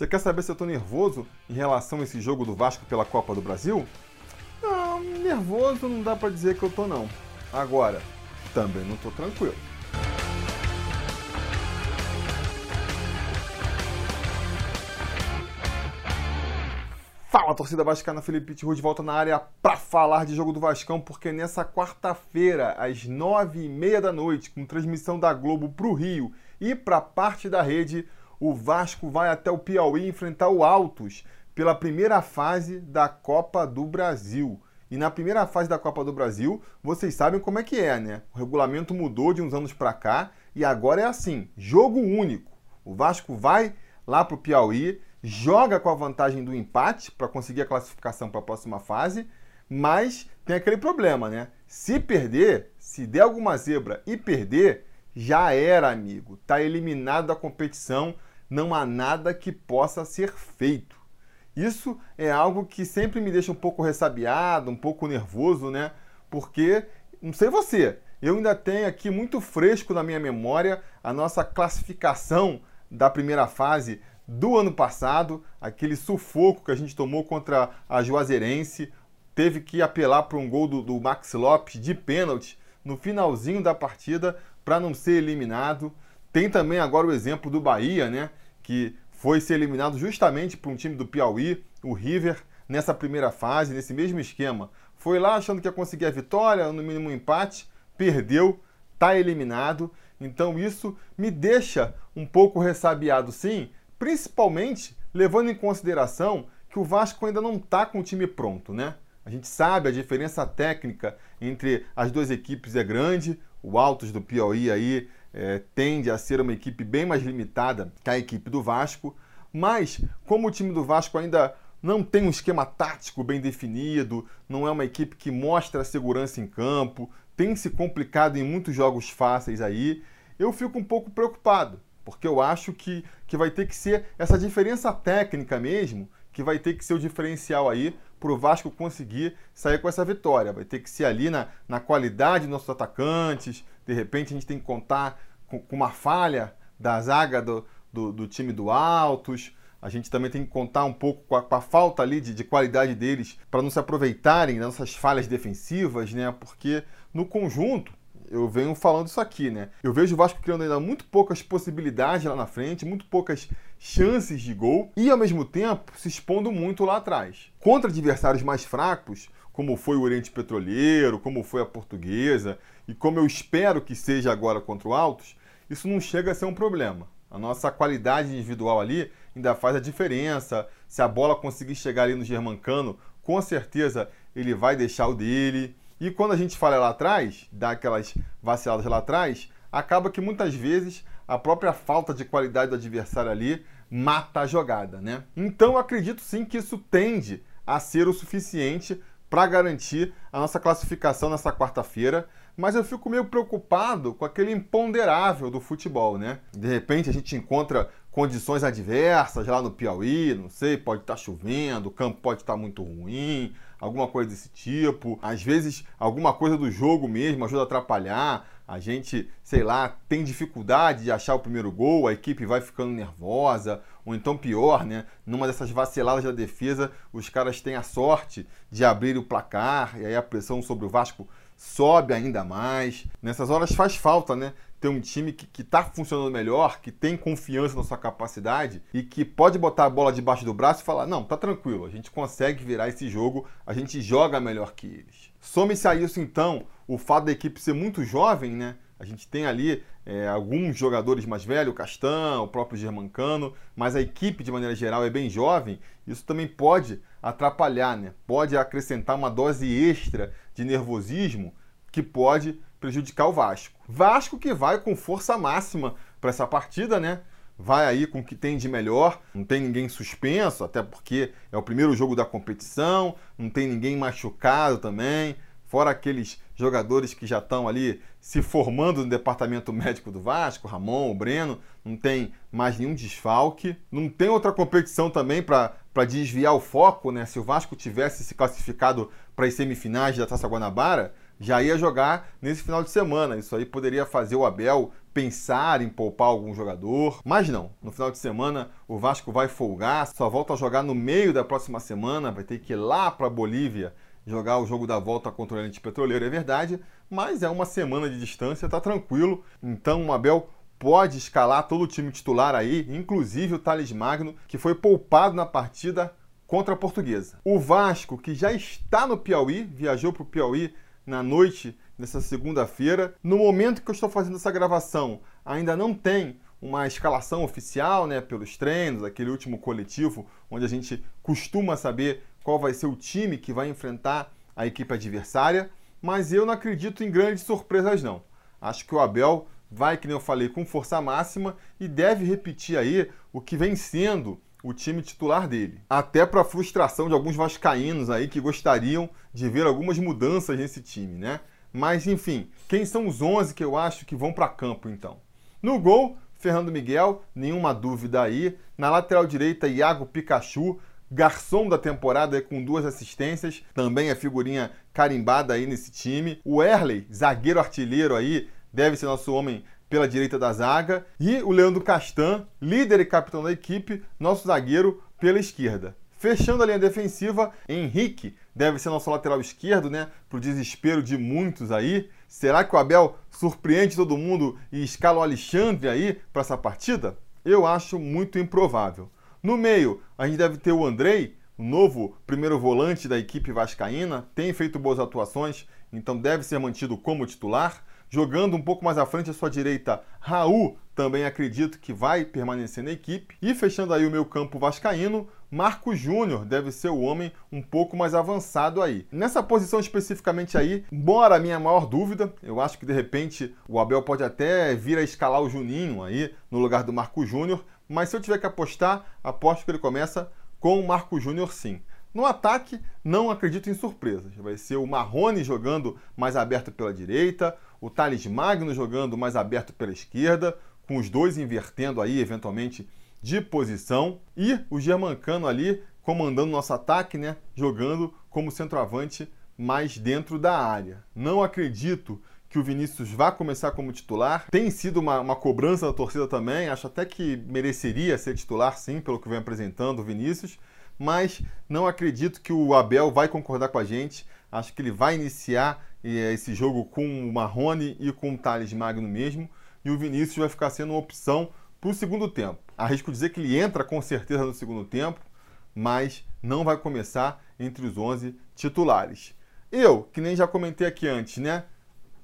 Você quer saber se eu tô nervoso em relação a esse jogo do Vasco pela Copa do Brasil? Não, nervoso não dá para dizer que eu tô não. Agora, também não tô tranquilo. Fala, torcida vascaína, Felipe Tiru de volta na área para falar de jogo do Vascão, porque nessa quarta-feira, às nove e meia da noite, com transmissão da Globo para o Rio e para parte da rede, o Vasco vai até o Piauí enfrentar o Altos pela primeira fase da Copa do Brasil. E na primeira fase da Copa do Brasil, vocês sabem como é que é, né? O regulamento mudou de uns anos para cá e agora é assim, jogo único. O Vasco vai lá para o Piauí joga com a vantagem do empate para conseguir a classificação para a próxima fase, mas tem aquele problema, né? Se perder, se der alguma zebra e perder, já era, amigo. Tá eliminado da competição, não há nada que possa ser feito. Isso é algo que sempre me deixa um pouco ressabiado, um pouco nervoso, né? Porque, não sei você, eu ainda tenho aqui muito fresco na minha memória a nossa classificação da primeira fase do ano passado, aquele sufoco que a gente tomou contra a Juazeirense, teve que apelar para um gol do, do Max Lopes de pênalti no finalzinho da partida para não ser eliminado. Tem também agora o exemplo do Bahia, né, que foi ser eliminado justamente por um time do Piauí, o River, nessa primeira fase, nesse mesmo esquema. Foi lá achando que ia conseguir a vitória, no mínimo um empate, perdeu, está eliminado. Então isso me deixa um pouco ressabiado, sim, principalmente levando em consideração que o Vasco ainda não está com o time pronto, né? A gente sabe a diferença técnica entre as duas equipes é grande. O Altos do Piauí aí é, tende a ser uma equipe bem mais limitada que a equipe do Vasco. Mas como o time do Vasco ainda não tem um esquema tático bem definido, não é uma equipe que mostra segurança em campo, tem se complicado em muitos jogos fáceis aí, eu fico um pouco preocupado porque eu acho que, que vai ter que ser essa diferença técnica mesmo, que vai ter que ser o diferencial aí para o Vasco conseguir sair com essa vitória. Vai ter que ser ali na, na qualidade dos nossos atacantes, de repente a gente tem que contar com, com uma falha da zaga do, do, do, time do Altos, a gente também tem que contar um pouco com a, com a falta ali de, de qualidade deles para não se aproveitarem das nossas falhas defensivas, né? Porque no conjunto eu venho falando isso aqui, né? Eu vejo o Vasco criando ainda muito poucas possibilidades lá na frente, muito poucas chances de gol e ao mesmo tempo se expondo muito lá atrás. Contra adversários mais fracos, como foi o Oriente Petroleiro, como foi a Portuguesa e como eu espero que seja agora contra o Altos, isso não chega a ser um problema. A nossa qualidade individual ali ainda faz a diferença. Se a bola conseguir chegar ali no Germancano, com certeza ele vai deixar o dele. E quando a gente fala lá atrás, dá aquelas vaciladas lá atrás, acaba que muitas vezes a própria falta de qualidade do adversário ali mata a jogada, né? Então eu acredito sim que isso tende a ser o suficiente para garantir a nossa classificação nessa quarta-feira, mas eu fico meio preocupado com aquele imponderável do futebol, né? De repente a gente encontra condições adversas lá no Piauí, não sei, pode estar tá chovendo, o campo pode estar tá muito ruim, alguma coisa desse tipo. Às vezes, alguma coisa do jogo mesmo ajuda a atrapalhar. A gente, sei lá, tem dificuldade de achar o primeiro gol, a equipe vai ficando nervosa, ou então pior, né? Numa dessas vaciladas da defesa, os caras têm a sorte de abrir o placar e aí a pressão sobre o Vasco sobe ainda mais. Nessas horas faz falta, né? Ter um time que está funcionando melhor, que tem confiança na sua capacidade e que pode botar a bola debaixo do braço e falar: não, tá tranquilo, a gente consegue virar esse jogo, a gente joga melhor que eles. Some-se a isso então o fato da equipe ser muito jovem, né? A gente tem ali é, alguns jogadores mais velhos, o Castan, o próprio Germancano, mas a equipe de maneira geral é bem jovem. Isso também pode atrapalhar, né? Pode acrescentar uma dose extra de nervosismo que pode prejudicar o Vasco. Vasco que vai com força máxima para essa partida, né? Vai aí com o que tem de melhor, não tem ninguém suspenso, até porque é o primeiro jogo da competição, não tem ninguém machucado também, fora aqueles jogadores que já estão ali se formando no departamento médico do Vasco, Ramon, o Breno, não tem mais nenhum desfalque, não tem outra competição também para desviar o foco, né? Se o Vasco tivesse se classificado para as semifinais da Taça Guanabara, já ia jogar nesse final de semana. Isso aí poderia fazer o Abel pensar em poupar algum jogador, mas não. No final de semana o Vasco vai folgar, só volta a jogar no meio da próxima semana, vai ter que ir lá para Bolívia jogar o jogo da volta contra o Oriente Petroleiro, é verdade, mas é uma semana de distância, tá tranquilo. Então o Abel pode escalar todo o time titular aí, inclusive o Thales Magno, que foi poupado na partida contra a Portuguesa. O Vasco, que já está no Piauí, viajou para o Piauí na noite dessa segunda-feira. No momento que eu estou fazendo essa gravação, ainda não tem uma escalação oficial, né, pelos treinos, aquele último coletivo, onde a gente costuma saber qual vai ser o time que vai enfrentar a equipe adversária, mas eu não acredito em grandes surpresas não. Acho que o Abel vai, que nem eu falei, com força máxima e deve repetir aí o que vem sendo o time titular dele. Até para frustração de alguns vascaínos aí que gostariam de ver algumas mudanças nesse time, né? Mas enfim, quem são os 11 que eu acho que vão para campo então? No gol, Fernando Miguel, nenhuma dúvida aí. Na lateral direita, Iago Pikachu, garçom da temporada com duas assistências, também é figurinha carimbada aí nesse time. O Erley, zagueiro artilheiro aí, deve ser nosso homem pela direita da zaga. E o Leandro Castan, líder e capitão da equipe, nosso zagueiro pela esquerda. Fechando a linha defensiva, Henrique deve ser nosso lateral esquerdo, né? Pro desespero de muitos aí. Será que o Abel surpreende todo mundo e escala o Alexandre aí para essa partida? Eu acho muito improvável. No meio, a gente deve ter o Andrei, o novo primeiro volante da equipe vascaína, tem feito boas atuações, então deve ser mantido como titular. Jogando um pouco mais à frente à sua direita, Raul também acredito que vai permanecer na equipe. E fechando aí o meu campo vascaíno, Marco Júnior deve ser o homem um pouco mais avançado aí. Nessa posição especificamente aí, embora a minha maior dúvida, eu acho que de repente o Abel pode até vir a escalar o Juninho aí no lugar do Marco Júnior, mas se eu tiver que apostar, aposto que ele começa com o Marco Júnior sim. No ataque, não acredito em surpresas. Vai ser o Marrone jogando mais aberto pela direita, o Thales Magno jogando mais aberto pela esquerda, com os dois invertendo aí, eventualmente, de posição, e o Germancano ali comandando nosso ataque, né? Jogando como centroavante mais dentro da área. Não acredito que o Vinícius vá começar como titular. Tem sido uma, uma, cobrança da torcida também. Acho até que mereceria ser titular, sim, pelo que vem apresentando o Vinícius mas não acredito que o Abel vai concordar com a gente. Acho que ele vai iniciar eh, esse jogo com o Marrone e com o Thales Magno mesmo, e o Vinícius vai ficar sendo uma opção para o segundo tempo. Arrisco dizer que ele entra com certeza no segundo tempo, mas não vai começar entre os 11 titulares. Eu, que nem já comentei aqui antes, né?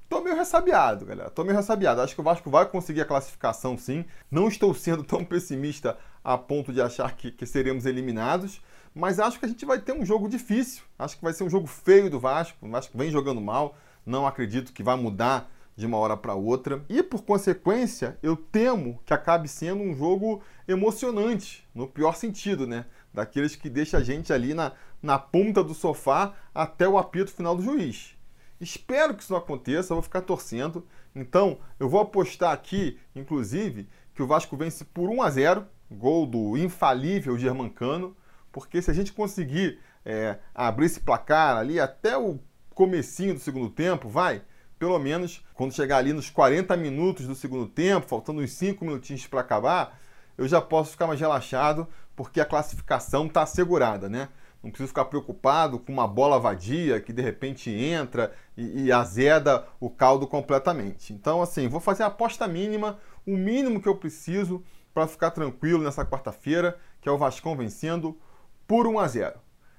Tô meio ressabiado, galera. Tô meio ressabiado. Acho que o Vasco vai conseguir a classificação sim. Não estou sendo tão pessimista a ponto de achar que, que seremos eliminados, mas acho que a gente vai ter um jogo difícil. Acho que vai ser um jogo feio do Vasco. O Vasco vem jogando mal. Não acredito que vai mudar de uma hora para outra. E por consequência, eu temo que acabe sendo um jogo emocionante, no pior sentido, né? Daqueles que deixa a gente ali na, na ponta do sofá até o apito final do juiz. Espero que isso não aconteça, eu vou ficar torcendo. Então, eu vou apostar aqui, inclusive, que o Vasco vence por 1 a 0 gol do infalível Germancano, porque se a gente conseguir é, abrir esse placar ali até o comecinho do segundo tempo, vai, pelo menos quando chegar ali nos 40 minutos do segundo tempo, faltando uns 5 minutinhos para acabar, eu já posso ficar mais relaxado, porque a classificação está assegurada, né? Não preciso ficar preocupado com uma bola vadia que de repente entra e, e azeda o caldo completamente. Então, assim, vou fazer a aposta mínima, o mínimo que eu preciso para ficar tranquilo nessa quarta-feira, que é o Vascão vencendo por 1 a 0.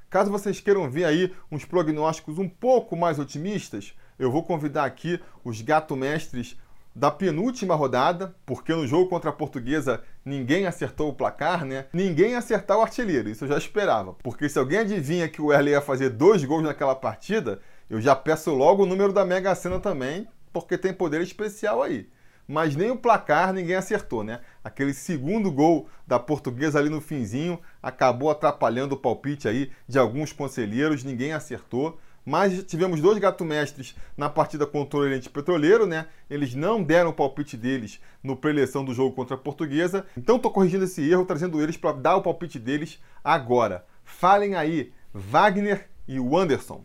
Caso vocês queiram ver aí uns prognósticos um pouco mais otimistas, eu vou convidar aqui os gato mestres da penúltima rodada, porque no jogo contra a Portuguesa ninguém acertou o placar, né? Ninguém acertar o artilheiro, isso eu já esperava. Porque se alguém adivinha que o Erle ia fazer dois gols naquela partida, eu já peço logo o número da Mega Sena também, porque tem poder especial aí mas nem o placar ninguém acertou, né? Aquele segundo gol da portuguesa ali no finzinho acabou atrapalhando o palpite aí de alguns conselheiros, ninguém acertou. Mas tivemos dois gato-mestres na partida contra o Oriente Petroleiro, né? Eles não deram o palpite deles no preleção do jogo contra a Portuguesa. Então estou corrigindo esse erro, trazendo eles para dar o palpite deles agora. Falem aí, Wagner e o Anderson.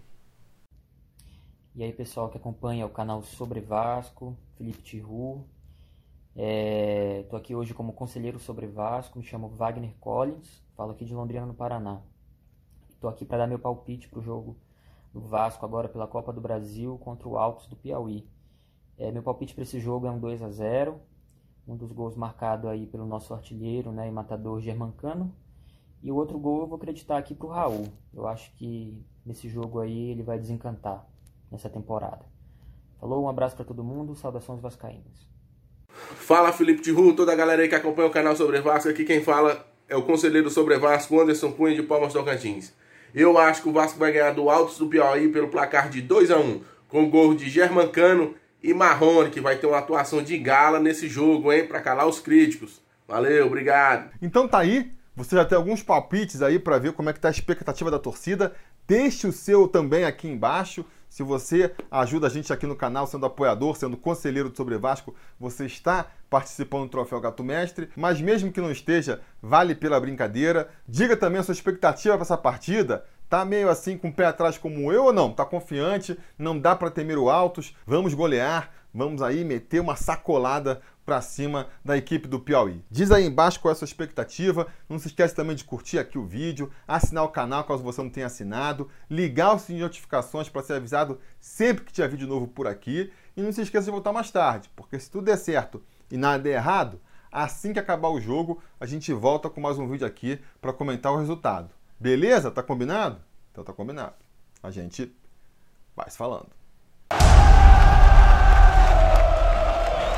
E aí, pessoal que acompanha o canal Sobre Vasco, Felipe Tiru. Estou é, aqui hoje como conselheiro sobre Vasco, me chamo Wagner Collins, falo aqui de Londrina, no Paraná. Estou aqui para dar meu palpite para o jogo do Vasco agora pela Copa do Brasil contra o Altos do Piauí. É, meu palpite para esse jogo é um 2 a 0 um dos gols marcado aí pelo nosso artilheiro né, e matador Germancano. E o outro gol eu vou acreditar aqui para o Raul. Eu acho que nesse jogo aí ele vai desencantar nessa temporada. Falou, um abraço para todo mundo, saudações vascaínas. Fala Felipe Tiru, toda a galera aí que acompanha o canal Sobre Vasco, aqui quem fala é o conselheiro Sobre Vasco, Anderson Cunha de Palmas Tocantins. Eu acho que o Vasco vai ganhar do Altos do Piauí pelo placar de 2 a 1 com gol de Germancano e Marrone, que vai ter uma atuação de gala nesse jogo, hein, para calar os críticos. Valeu, obrigado. Então tá aí, você já tem alguns palpites aí para ver como é que tá a expectativa da torcida. Deixe o seu também aqui embaixo. Se você ajuda a gente aqui no canal, sendo apoiador, sendo conselheiro do Sobre Vasco, você está participando do Troféu Gato Mestre. Mas mesmo que não esteja, vale pela brincadeira. Diga também a sua expectativa para essa partida. Tá meio assim com o pé atrás como eu ou não? Tá confiante? Não dá para temer o altos? Vamos golear? Vamos aí meter uma sacolada para cima da equipe do Piauí. Diz aí embaixo qual é a sua expectativa. Não se esquece também de curtir aqui o vídeo, assinar o canal caso você não tenha assinado, ligar o sininho de notificações para ser avisado sempre que tiver vídeo novo por aqui. E não se esqueça de voltar mais tarde, porque se tudo der certo e nada der errado, assim que acabar o jogo, a gente volta com mais um vídeo aqui para comentar o resultado. Beleza? Tá combinado? Então tá combinado. A gente vai se falando.